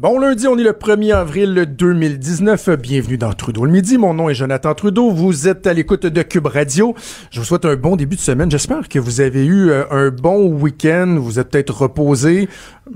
Bon lundi, on est le 1er avril 2019. Bienvenue dans Trudeau le midi. Mon nom est Jonathan Trudeau. Vous êtes à l'écoute de Cube Radio. Je vous souhaite un bon début de semaine. J'espère que vous avez eu euh, un bon week-end. Vous êtes peut-être reposé.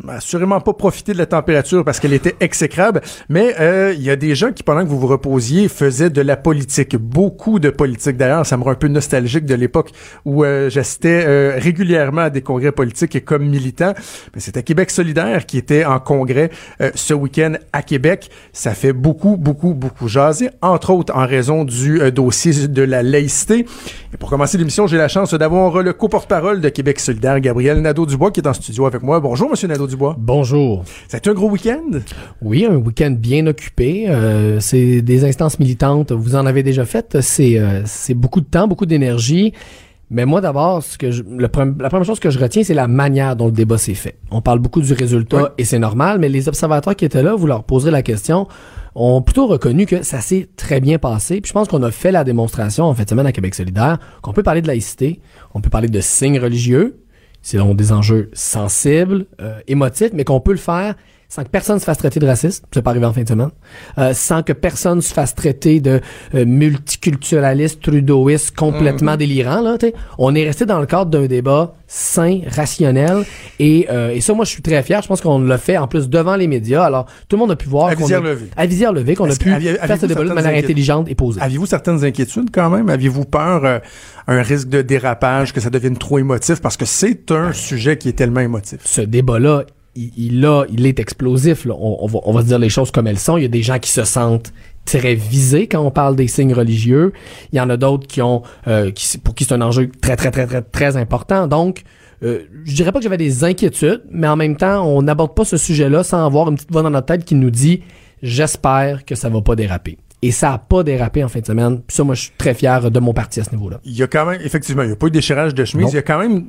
Assurément pas profité de la température parce qu'elle était exécrable. Mais euh, il y a des gens qui, pendant que vous vous reposiez, faisaient de la politique. Beaucoup de politique. D'ailleurs, ça me rend un peu nostalgique de l'époque où euh, j'assistais régulièrement à des congrès politiques et comme militant. Mais c'était Québec solidaire qui était en congrès ce week-end à Québec. Ça fait beaucoup, beaucoup, beaucoup jaser, entre autres en raison du euh, dossier de la laïcité. Et pour commencer l'émission, j'ai la chance d'avoir le co-porte-parole de Québec solidaire, Gabriel Nadeau-Dubois, qui est en studio avec moi. Bonjour, Monsieur Nadeau-Dubois. Bonjour. Ça a été un gros week-end? Oui, un week-end bien occupé. Euh, c'est des instances militantes. Vous en avez déjà fait. C'est euh, c'est beaucoup de temps, beaucoup d'énergie. Mais moi, d'abord, ce que je, la première chose que je retiens, c'est la manière dont le débat s'est fait. On parle beaucoup du résultat et c'est normal, mais les observateurs qui étaient là, vous leur poserez la question, ont plutôt reconnu que ça s'est très bien passé. Puis je pense qu'on a fait la démonstration en fait semaine à Québec solidaire qu'on peut parler de laïcité, on peut parler de signes religieux, c'est donc des enjeux sensibles, euh, émotifs, mais qu'on peut le faire sans que personne se fasse traiter de raciste, c'est pas arrivé en fin de semaine, euh, sans que personne se fasse traiter de euh, multiculturaliste, trudeauiste, complètement mhm. délirant. Là, on est resté dans le cadre d'un débat sain, rationnel, et, euh, et ça, moi, je suis très fier. Je pense qu'on l'a fait en plus devant les médias. Alors, tout le monde a pu voir. À visière levée. À visière levée, qu'on a pu faire ce débat de manière intelligente et posée. Aviez-vous certaines inquiétudes quand même? Aviez-vous peur euh, un risque de dérapage, que ça devienne trop émotif? Parce que c'est un sujet qui est tellement émotif. Ce débat-là il, a, il est explosif. On, va, on va dire les choses comme elles sont. Il y a des gens qui se sentent très visés quand on parle des signes religieux. Il y en a d'autres qui ont, euh, qui, pour qui c'est un enjeu très très très très très important. Donc, euh, je dirais pas que j'avais des inquiétudes, mais en même temps, on n'aborde pas ce sujet-là sans avoir une petite voix dans notre tête qui nous dit j'espère que ça va pas déraper. Et ça a pas dérapé en fin de semaine. Puis ça, moi, je suis très fier de mon parti à ce niveau-là. Il y a quand même, effectivement, il n'y a pas eu de déchirage de chemise. Il y a quand même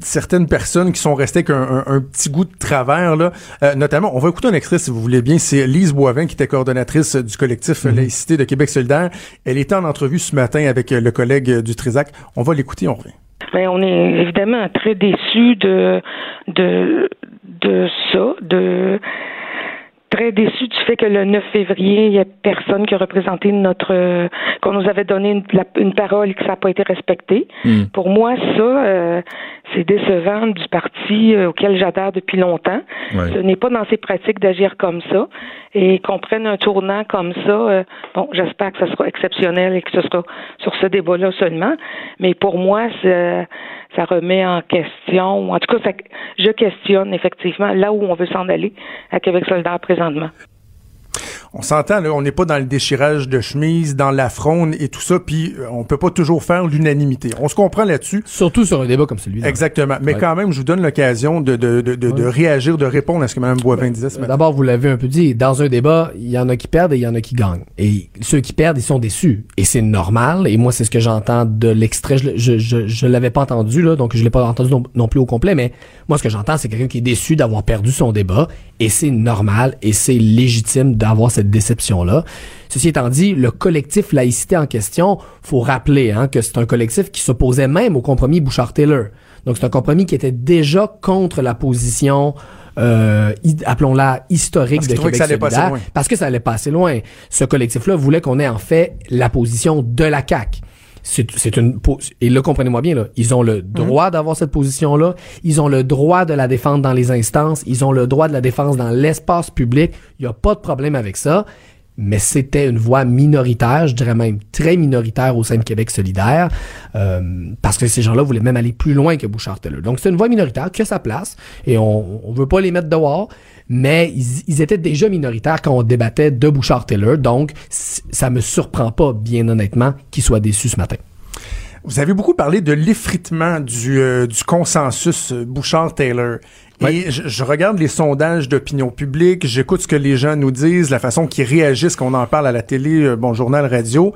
certaines personnes qui sont restées avec un, petit goût de travers, là. Euh, notamment, on va écouter un extrait, si vous voulez bien. C'est Lise Boivin, qui était coordonnatrice du collectif mm-hmm. Laïcité de Québec solidaire. Elle était en entrevue ce matin avec le collègue du Trisac. On va l'écouter, on revient. Ben, on est évidemment très déçus de, de, de ça, de très déçu du fait que le 9 février, il n'y a personne qui a représenté notre qu'on nous avait donné une, une parole et que ça n'a pas été respecté. Hmm. Pour moi, ça, euh, c'est décevant du parti euh, auquel j'adhère depuis longtemps. Ce n'est pas dans ses pratiques d'agir comme ça. Et qu'on prenne un tournant comme ça, euh, bon, j'espère que ce sera exceptionnel et que ce sera sur ce débat-là seulement. Mais pour moi, ça remet en question, en tout cas, je questionne effectivement là où on veut s'en aller à Québec solidaire présentement on s'entend, là, on n'est pas dans le déchirage de chemise, dans la fronde et tout ça, puis euh, on peut pas toujours faire l'unanimité. On se comprend là-dessus. Surtout sur un débat comme celui-là. Exactement. Mais quand même, je vous donne l'occasion de, de, de, de, réagir, de répondre à ce que Mme Boivin disait ce D'abord, vous l'avez un peu dit, dans un débat, il y en a qui perdent et il y en a qui gagnent. Et ceux qui perdent, ils sont déçus. Et c'est normal. Et moi, c'est ce que j'entends de l'extrait. Je, je, je, je l'avais pas entendu, là, donc je l'ai pas entendu non, plus au complet, mais moi, ce que j'entends, c'est quelqu'un qui est déçu d'avoir perdu son débat. Et c'est normal et c'est légitime d'avoir cette déception-là. Ceci étant dit, le collectif laïcité en question, faut rappeler hein, que c'est un collectif qui s'opposait même au compromis Bouchard-Taylor. Donc c'est un compromis qui était déjà contre la position euh, appelons-la historique de Québec solidaire, parce que ça allait pas assez loin. Ce collectif-là voulait qu'on ait en fait la position de la CAQ c'est une et là comprenez-moi bien là, ils ont le droit d'avoir cette position là, ils ont le droit de la défendre dans les instances, ils ont le droit de la défense dans l'espace public, il y a pas de problème avec ça. Mais c'était une voix minoritaire, je dirais même très minoritaire au sein de Québec solidaire, euh, parce que ces gens-là voulaient même aller plus loin que Bouchard-Taylor. Donc c'est une voix minoritaire qui a sa place, et on, on veut pas les mettre dehors, mais ils, étaient déjà minoritaires quand on débattait de Bouchard-Taylor, donc ça me surprend pas, bien honnêtement, qu'ils soient déçus ce matin. Vous avez beaucoup parlé de l'effritement du, euh, du consensus euh, Bouchard-Taylor. Et je, regarde les sondages d'opinion publique, j'écoute ce que les gens nous disent, la façon qu'ils réagissent, qu'on en parle à la télé, euh, bon, journal, radio.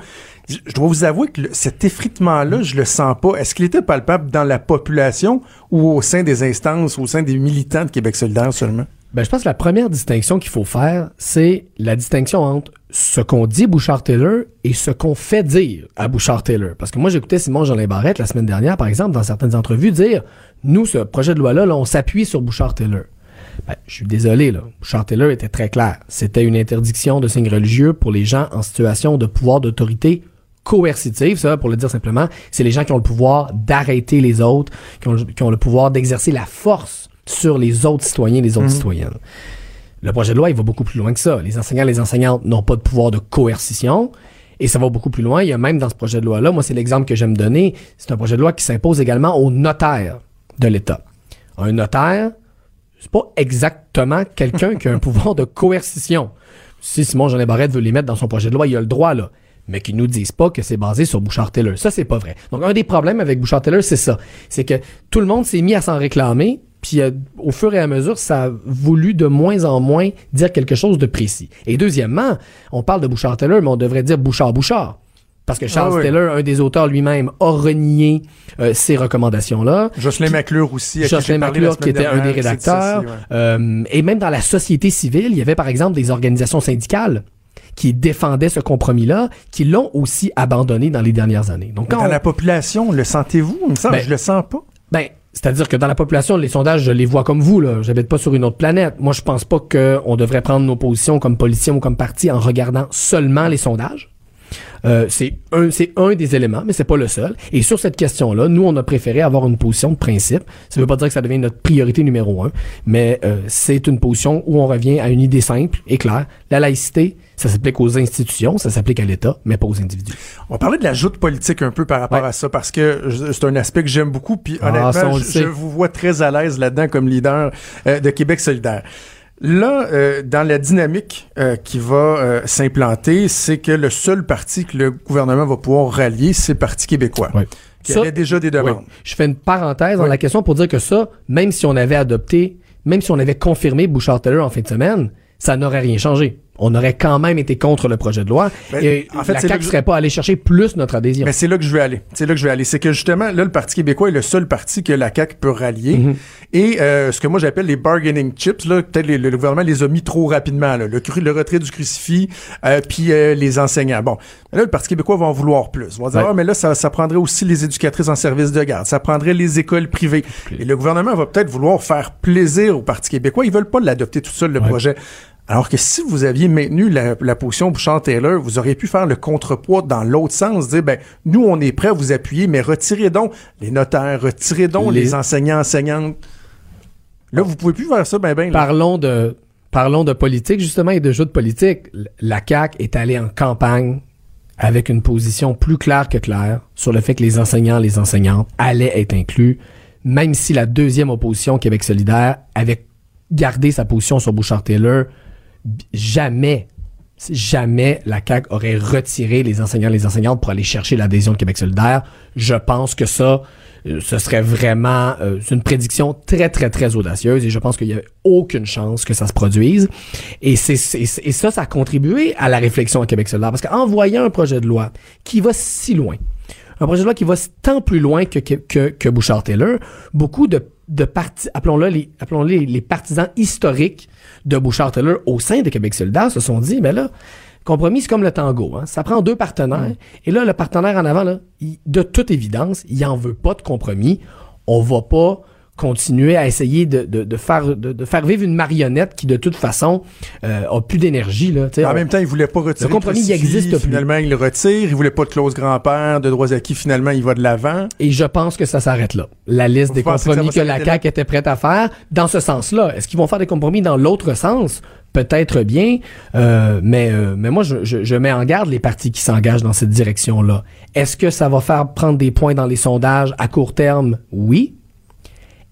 Je, dois vous avouer que cet effritement-là, je le sens pas. Est-ce qu'il était palpable dans la population ou au sein des instances, au sein des militants de Québec solidaire seulement? Ben, je pense que la première distinction qu'il faut faire, c'est la distinction entre ce qu'on dit Bouchard-Taylor et ce qu'on fait dire à Bouchard-Taylor. Parce que moi, j'écoutais Simon Jolin Barrette la semaine dernière, par exemple, dans certaines entrevues, dire, nous, ce projet de loi-là, là, on s'appuie sur Bouchard-Taylor. Ben, je suis désolé, là. Bouchard-Taylor était très clair. C'était une interdiction de signes religieux pour les gens en situation de pouvoir d'autorité coercitive, ça, pour le dire simplement. C'est les gens qui ont le pouvoir d'arrêter les autres, qui ont, qui ont le pouvoir d'exercer la force sur les autres citoyens et les autres Mhm. citoyennes. Le projet de loi, il va beaucoup plus loin que ça. Les enseignants et les enseignantes n'ont pas de pouvoir de coercition. Et ça va beaucoup plus loin. Il y a même dans ce projet de loi-là, moi, c'est l'exemple que j'aime donner. C'est un projet de loi qui s'impose également aux notaires de l'État. Un notaire, c'est pas exactement quelqu'un qui a un pouvoir de coercition. Si Simon Jean Barrette veut les mettre dans son projet de loi, il a le droit, là. Mais qu'ils nous disent pas que c'est basé sur Bouchard-Taylor. Ça, c'est pas vrai. Donc, un des problèmes avec Bouchard-Taylor, c'est ça. C'est que tout le monde s'est mis à s'en réclamer, puis euh, au fur et à mesure, ça a voulu de moins en moins dire quelque chose de précis. Et deuxièmement, on parle de Bouchard-Taylor, mais on devrait dire Bouchard-Bouchard. Parce que Charles Ah oui. Taylor, un des auteurs lui-même, a renié euh, ces recommandations-là. Jocelyn McClure aussi. qui Jocelyn McClure, qui était un des rédacteurs. ouais. Euh, et même dans la société civile, il y avait par exemple des organisations syndicales qui défendaient ce compromis-là, qui l'ont aussi abandonné dans les dernières années. Donc, quand Dans on- la population, le sentez-vous? Il me semble, Ben, je le sens pas. ben, c'est-à-dire que dans la population, les sondages, je les vois comme vous, là. J'habite pas sur une autre planète. Moi, je pense pas qu'on devrait prendre nos positions comme politiciens ou comme parti en regardant seulement les sondages. Euh, c'est un, c'est un des éléments, mais c'est pas le seul. Et sur cette question-là, nous, on a préféré avoir une position de principe. Ça veut pas dire que ça devient notre priorité numéro un, mais euh, c'est une position où on revient à une idée simple et claire. La laïcité, ça s'applique aux institutions, ça s'applique à l'État, mais pas aux individus. On va parler de la joute politique un peu par rapport Ouais. à ça, parce que c'est un aspect que j'aime beaucoup, puis Ah, honnêtement, je vous vois très à l'aise là-dedans comme leader euh, de Québec solidaire. Là, euh, dans la dynamique euh, qui va euh, s'implanter, c'est que le seul parti que le gouvernement va pouvoir rallier, c'est le Parti québécois. Qui Ça- avait déjà des demandes. Oui. Je fais une parenthèse dans Oui. la question pour dire que ça, même si on avait adopté, même si on avait confirmé Bouchard-Taylor en fin de semaine, ça n'aurait rien changé. On aurait quand même été contre le projet de loi. Ben, et en fait, la CAQ je- serait pas allé chercher plus notre adhésion. Mais c'est là que je vais aller. C'est là que je vais aller. C'est que justement, là, le Parti québécois est le seul parti que la CAQ peut rallier. Mhm. Et euh, ce que moi j'appelle les bargaining chips, là, peut-être le, gouvernement les a mis trop rapidement. Là. Le, retrait du crucifix, euh, puis euh, les enseignants. Bon, là, le Parti québécois va en vouloir plus. On va dire, Ouais. ah, mais là, ça, ça prendrait aussi les éducatrices en service de garde. Ça prendrait les écoles privées. Et le gouvernement va peut-être vouloir faire plaisir au Parti québécois. Ils veulent pas l'adopter tout seul, le Ouais. projet. Alors que si vous aviez maintenu la, la position Bouchard-Taylor, vous auriez pu faire le contrepoids dans l'autre sens, dire, ben, nous, on est prêts à vous appuyer, mais retirez donc les notaires, retirez donc les, Les- enseignants, enseignantes. Là, vous pouvez plus faire ça, ben, ben. là. Parlons de, parlons de politique, justement, et de jeu de politique. La CAQ est allée en campagne avec une position plus claire que claire sur le fait que les enseignants, les enseignantes allaient être inclus, même si la deuxième opposition, Québec solidaire, avait gardé sa position sur Bouchard-Taylor, jamais, jamais la CAQ aurait retiré les enseignants, les enseignantes pour aller chercher l'adhésion de Québec solidaire. Je pense que ça, euh, ce serait vraiment euh, une prédiction très, très, très audacieuse et je pense qu'il y a aucune chance que ça se produise. Et, et ça, ça a contribué à la réflexion à Québec solidaire parce qu'en voyant un projet de loi qui va si loin, un projet de loi qui va tant plus loin que, que, que, Bouchard-Taylor, beaucoup de, de partis, appelons-le les, appelons les partisans historiques de Bouchard-Taylor au sein de Québec solidaire se sont dit, mais là, compromis, c'est comme le tango. Hein? Ça prend deux partenaires. Et là, le partenaire en avant, là, il- de toute évidence, il en veut pas de compromis. On va pas continuer à essayer de, de, de faire, de, de faire vivre une marionnette qui, de toute façon, euh, a plus d'énergie. Là, En même temps, il voulait pas retirer Le compromis, il existe plus. Finalement, il le retire. Il voulait pas de clause grand-père, de droits acquis. Finalement, il va de l'avant. Et je pense que ça s'arrête là. La liste Vous des que compromis va que, la? CAQ était prête à faire, dans ce sens-là. Est-ce qu'ils vont faire des compromis dans l'autre sens? Peut-être bien, euh, mais, euh, mais moi, je, je, je mets en garde les partis qui s'engagent dans cette direction-là. Est-ce que ça va faire prendre des points dans les sondages à court terme? Oui.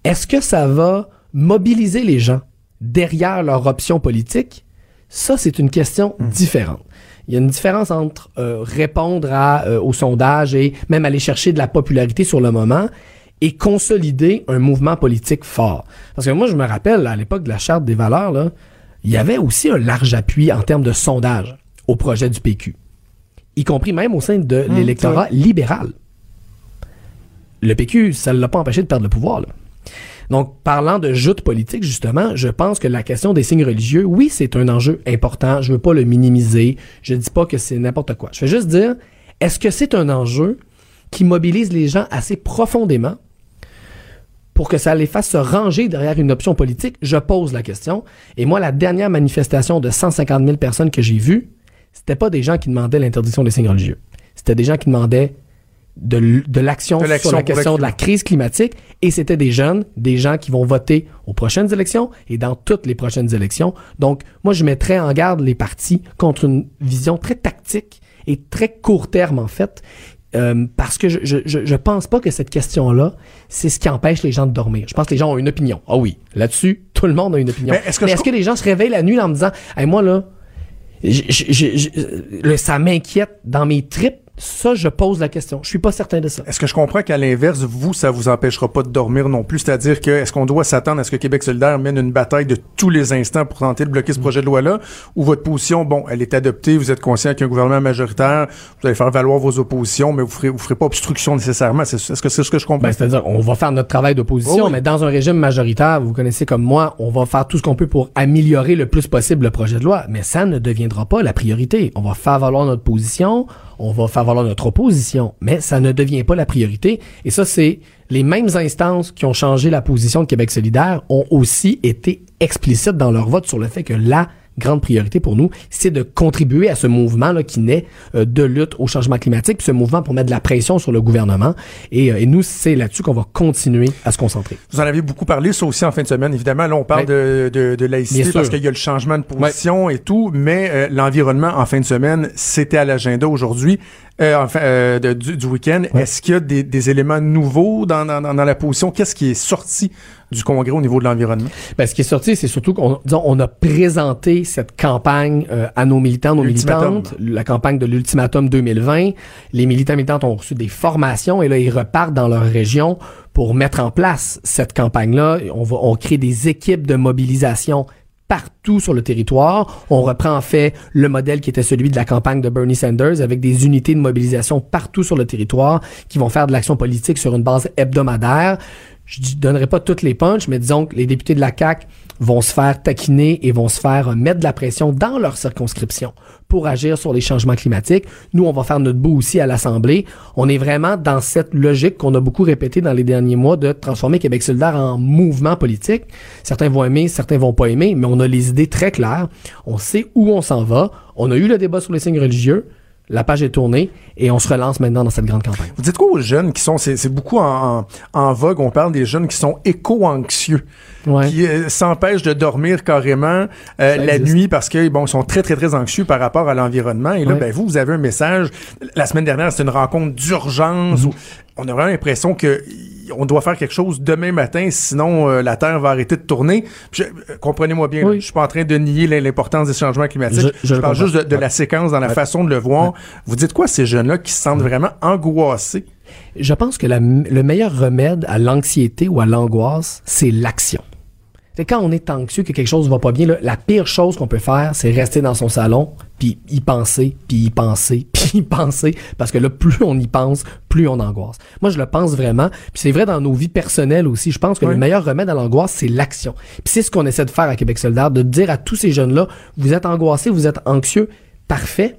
Est-ce que ça va mobiliser les gens derrière leur option politique? Ça, c'est une question différente. Il y a une différence entre euh, répondre à, euh, aux sondages et même aller chercher de la popularité sur le moment et consolider un mouvement politique fort. Parce que moi, je me rappelle, à l'époque de la Charte des valeurs, là, il y avait aussi un large appui en termes de sondage au projet du PQ, y compris même au sein de l'électorat libéral. Le PQ, ça ne l'a pas empêché de perdre le pouvoir. Là. Donc, parlant de joute politique, justement, je pense que la question des signes religieux, oui, c'est un enjeu important. Je veux pas le minimiser. Je dis pas que c'est n'importe quoi. Je vais juste dire, est-ce que c'est un enjeu qui mobilise les gens assez profondément pour que ça les fasse se ranger derrière une option politique? Je pose la question. Et moi, la dernière manifestation de 150 000 personnes que j'ai vue, c'était pas des gens qui demandaient l'interdiction des signes religieux. C'était des gens qui demandaient de, de l'action sur la question de la crise climatique et c'était des jeunes, des gens qui vont voter aux prochaines élections et dans toutes les prochaines élections. Donc, moi, je mettrais en garde les partis contre une vision très tactique et très court terme, en fait, euh, parce que je, je, je, pense pas que cette question-là, c'est ce qui empêche les gens de dormir. Je pense que les gens ont une opinion. Ah oui, là-dessus, tout le monde a une opinion. Mais est-ce que, est que les gens se réveillent la nuit en me disant, hey, moi là, je, ça m'inquiète dans mes tripes ça, je pose la question. Je suis pas certain de ça. Est-ce que je comprends qu'à l'inverse, vous, ça vous empêchera pas de dormir non plus? C'est-à-dire que, est-ce qu'on doit s'attendre à ce que Québec solidaire mène une bataille de tous les instants pour tenter de bloquer ce projet de loi-là? Ou votre position, bon, elle est adoptée, vous êtes conscient qu'un gouvernement majoritaire, vous allez faire valoir vos oppositions, mais vous ferez, vous ferez pas obstruction nécessairement. Est-ce que c'est ce que je comprends? Ben, c'est-à-dire, on va faire notre travail d'opposition, mais dans un régime majoritaire, vous connaissez comme moi, on va faire tout ce qu'on peut pour améliorer le plus possible le projet de loi. Mais ça ne deviendra pas la priorité. On va faire valoir notre position, on va faire valoir notre opposition, mais ça ne devient pas la priorité. Et ça, c'est les mêmes instances qui ont changé la position de Québec solidaire ont aussi été explicites dans leur vote sur le fait que la grande priorité pour nous, c'est de contribuer à ce mouvement là, qui naît euh, de lutte au changement climatique, puis ce mouvement pour mettre de la pression sur le gouvernement. Et, euh, et nous, c'est là-dessus qu'on va continuer à se concentrer. Vous en avez beaucoup parlé, ça aussi en fin de semaine. Évidemment, là, on parle de, de, de, laïcité parce qu'il y a le changement de position et tout, mais euh, l'environnement en fin de semaine, c'était à l'agenda aujourd'hui. Euh, enfin, euh, du, du week-end. Est-ce qu'il y a des, des éléments nouveaux dans, dans, dans la position? Qu'est-ce qui est sorti du congrès au niveau de l'environnement? Ben, ce qui est sorti, c'est surtout qu'on on a présenté cette campagne euh, à nos militants, nos militantes, la campagne de l'ultimatum 2020. Les militants militantes ont reçu des formations et là, ils repartent dans leur région pour mettre en place cette campagne-là. On va, on crée des équipes de mobilisation partout sur le territoire. On reprend en fait le modèle qui était celui de la campagne de Bernie Sanders avec des unités de mobilisation partout sur le territoire qui vont faire de l'action politique sur une base hebdomadaire. Je ne donnerai pas toutes les punches, mais disons que les députés de la CAQ vont se faire taquiner et vont se faire mettre de la pression dans leur circonscription pour agir sur les changements climatiques. Nous, on va faire notre bout aussi à l'Assemblée. On est vraiment dans cette logique qu'on a beaucoup répété dans les derniers mois de transformer Québec solidaire en mouvement politique. Certains vont aimer, certains vont pas aimer, mais on a les idées très claires. On sait où on s'en va. On a eu le débat sur les signes religieux. La page est tournée et on se relance maintenant dans cette grande campagne. Vous dites quoi aux jeunes qui sont, c'est beaucoup en, en, vogue, on parle des jeunes qui sont éco-anxieux, qui euh, s'empêchent de dormir carrément euh, la nuit parce qu'ils bon, sont très, très, très anxieux par rapport à l'environnement. Et là, ben, vous, vous avez un message. La semaine dernière, c'était une rencontre d'urgence où on a vraiment l'impression que on doit faire quelque chose demain matin, sinon euh, la Terre va arrêter de tourner. Euh, comprenez-moi bien, je suis pas en train de nier l'importance des changements climatiques. Je, parle juste de, la séquence dans la façon de le voir. Vous dites quoi ces jeunes-là qui se sentent vraiment angoissés? Je pense que le meilleur remède à l'anxiété ou à l'angoisse, c'est l'action. C'est quand on est anxieux que quelque chose va pas bien, la pire chose qu'on peut faire, c'est rester dans son salon, puis y penser, puis y penser, puis y penser, parce que là, plus on y pense, plus on angoisse. Moi, je le pense vraiment, puis c'est vrai dans nos vies personnelles aussi. Je pense que le meilleur remède à l'angoisse, c'est l'action. Puis c'est ce qu'on essaie de faire à Québec solidaire, de dire à tous ces jeunes-là, vous êtes angoissés, vous êtes anxieux, parfait.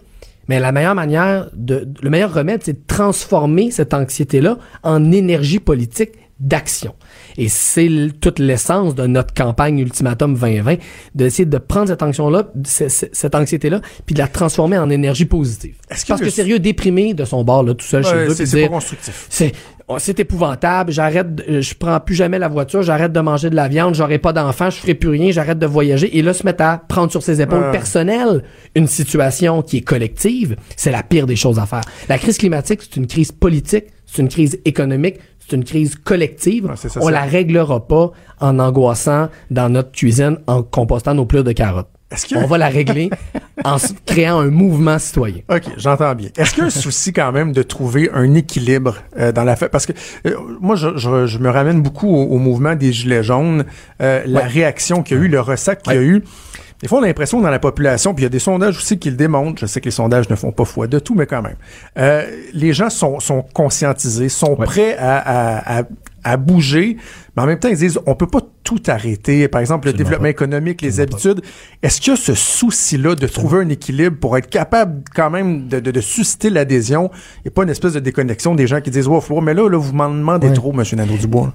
Mais la meilleure manière de, le meilleur remède, c'est de transformer cette anxiété-là en énergie politique d'action. Et c'est toute l'essence de notre campagne Ultimatum 2020, d'essayer de prendre cette anxiété-là, cette anxiété-là, puis de la transformer en énergie positive. Parce que sérieux, déprimé de son bord, là, tout seul chez eux, c'est pas constructif. C'est, oh, c'est épouvantable, j'arrête, je prends plus jamais la voiture, j'arrête de manger de la viande, j'aurai pas d'enfants, je ferai plus rien, j'arrête de voyager. Et là, se mettre à prendre sur ses épaules personnelles une situation qui est collective, c'est la pire des choses à faire. La crise climatique, c'est une crise politique, c'est une crise économique, c'est une crise collective. on la réglera pas en angoissant dans notre cuisine en compostant nos pleurs de carottes. On va la régler en créant un mouvement citoyen. OK, j'entends bien. Est-ce qu'il y a un souci quand même de trouver un équilibre euh, dans la fête? Parce que euh, moi, je, me ramène beaucoup au, mouvement des Gilets jaunes, euh, la réaction qu'il y a eu, le ressac qu'il y a eu. Des fois, on a l'impression que dans la population, puis il y a des sondages aussi qui le démontrent, je sais que les sondages ne font pas foi de tout, mais quand même, euh, les gens sont, sont conscientisés, sont prêts à, à, à, bouger, mais en même temps, ils disent, on peut pas tout arrêter. Par exemple, le développement économique, les habitudes. Est-ce qu'il y a ce souci-là de trouver un équilibre pour être capable quand même de, de, de susciter l'adhésion et pas une espèce de déconnexion des gens qui disent, wow, mais là, là vous m'en demandez trop, M. Nadeau-Dubois.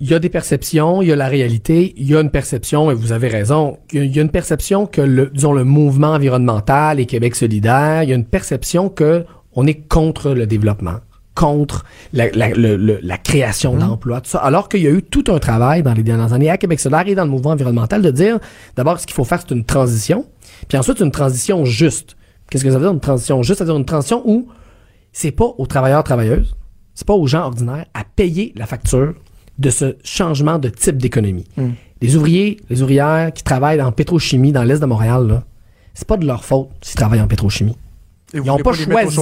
Il y a des perceptions, il y a la réalité, il y a une perception, et vous avez raison, il y a une perception que le, disons, le mouvement environnemental et Québec solidaire, il y a une perception que on est contre le développement, contre la, la, la création mmh. d'emplois, tout ça. Alors qu'il y a eu tout un travail dans les dernières années à Québec solidaire et dans le mouvement environnemental de dire, d'abord, ce qu'il faut faire, c'est une transition, puis ensuite, une transition juste. Qu'est-ce que ça veut dire, une transition juste? C'est-à-dire une transition où c'est pas aux travailleurs, travailleuses, c'est pas aux gens ordinaires à payer la facture de ce changement de type d'économie. Hmm. Les ouvriers, les ouvrières qui travaillent en pétrochimie dans l'est de Montréal, là, c'est pas de leur faute s'ils travaillent en pétrochimie. ils n'ont pas, choisi,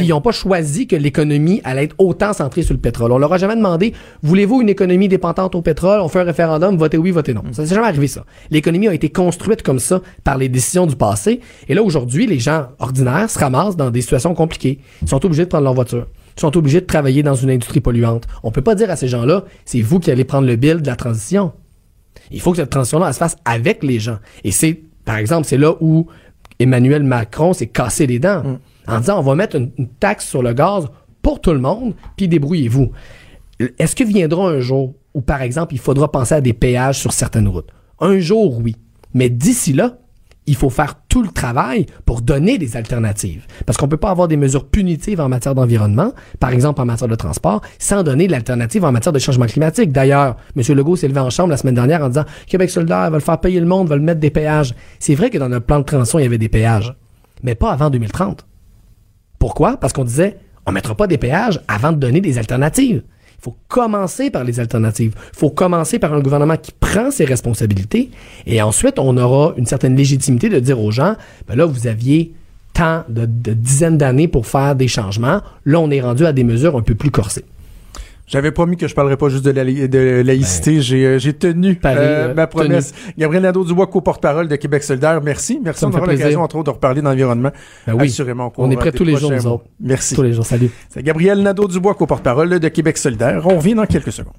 ils n'ont pas choisi que l'économie allait être autant centrée sur le pétrole. On leur a jamais demandé, voulez-vous une économie dépendante au pétrole? On fait un référendum, votez oui, votez non. Hmm. Ça s'est jamais arrivé, ça. L'économie a été construite comme ça par les décisions du passé. Et là, aujourd'hui, les gens ordinaires se ramassent dans des situations compliquées. Ils sont obligés de prendre leur voiture sont obligés de travailler dans une industrie polluante. On peut pas dire à ces gens-là, c'est vous qui allez prendre le bill de la transition. Il faut que cette transition-là se fasse avec les gens. Et c'est, par exemple, c'est là où Emmanuel Macron s'est cassé les dents mm. en disant on va mettre une, une, taxe sur le gaz pour tout le monde, puis débrouillez-vous. Est-ce que viendra un jour où, par exemple, il faudra penser à des péages sur certaines routes? Un jour, oui. Mais d'ici là, il faut faire tout le travail pour donner des alternatives. Parce qu'on peut pas avoir des mesures punitives en matière d'environnement, par exemple en matière de transport, sans donner l'alternative en matière de changement climatique. D'ailleurs, M. Legault s'est levé en chambre la semaine dernière en disant Québec solidaire va le faire payer le monde, va le mettre des péages. C'est vrai que dans notre plan de transition, il y avait des péages, mais pas avant 2030. Pourquoi? Parce qu'on disait, on mettra pas des péages avant de donner des alternatives. Il faut commencer par les alternatives. Il faut commencer par un gouvernement qui prend ses responsabilités et ensuite on aura une certaine légitimité de dire aux gens, ben là, vous aviez tant de, de dizaines d'années pour faire des changements. Là, on est rendu à des mesures un peu plus corsées. J'avais promis que je parlerais pas juste de, la, de laïcité. Ben, euh, j'ai tenu euh, ma promesse. Gabriel Nadeau-Dubois, co-porte-parole de Québec solidaire. Merci. Merci d'avoir l'occasion, entre autres, de reparler d'environnement. Ben oui. Assurément. On est prêt tous les jours, nous. Merci. Tous les jours. Salut. C'est Gabriel Nadeau-Dubois, co-porte-parole de Québec solidaire. On revient dans quelques secondes.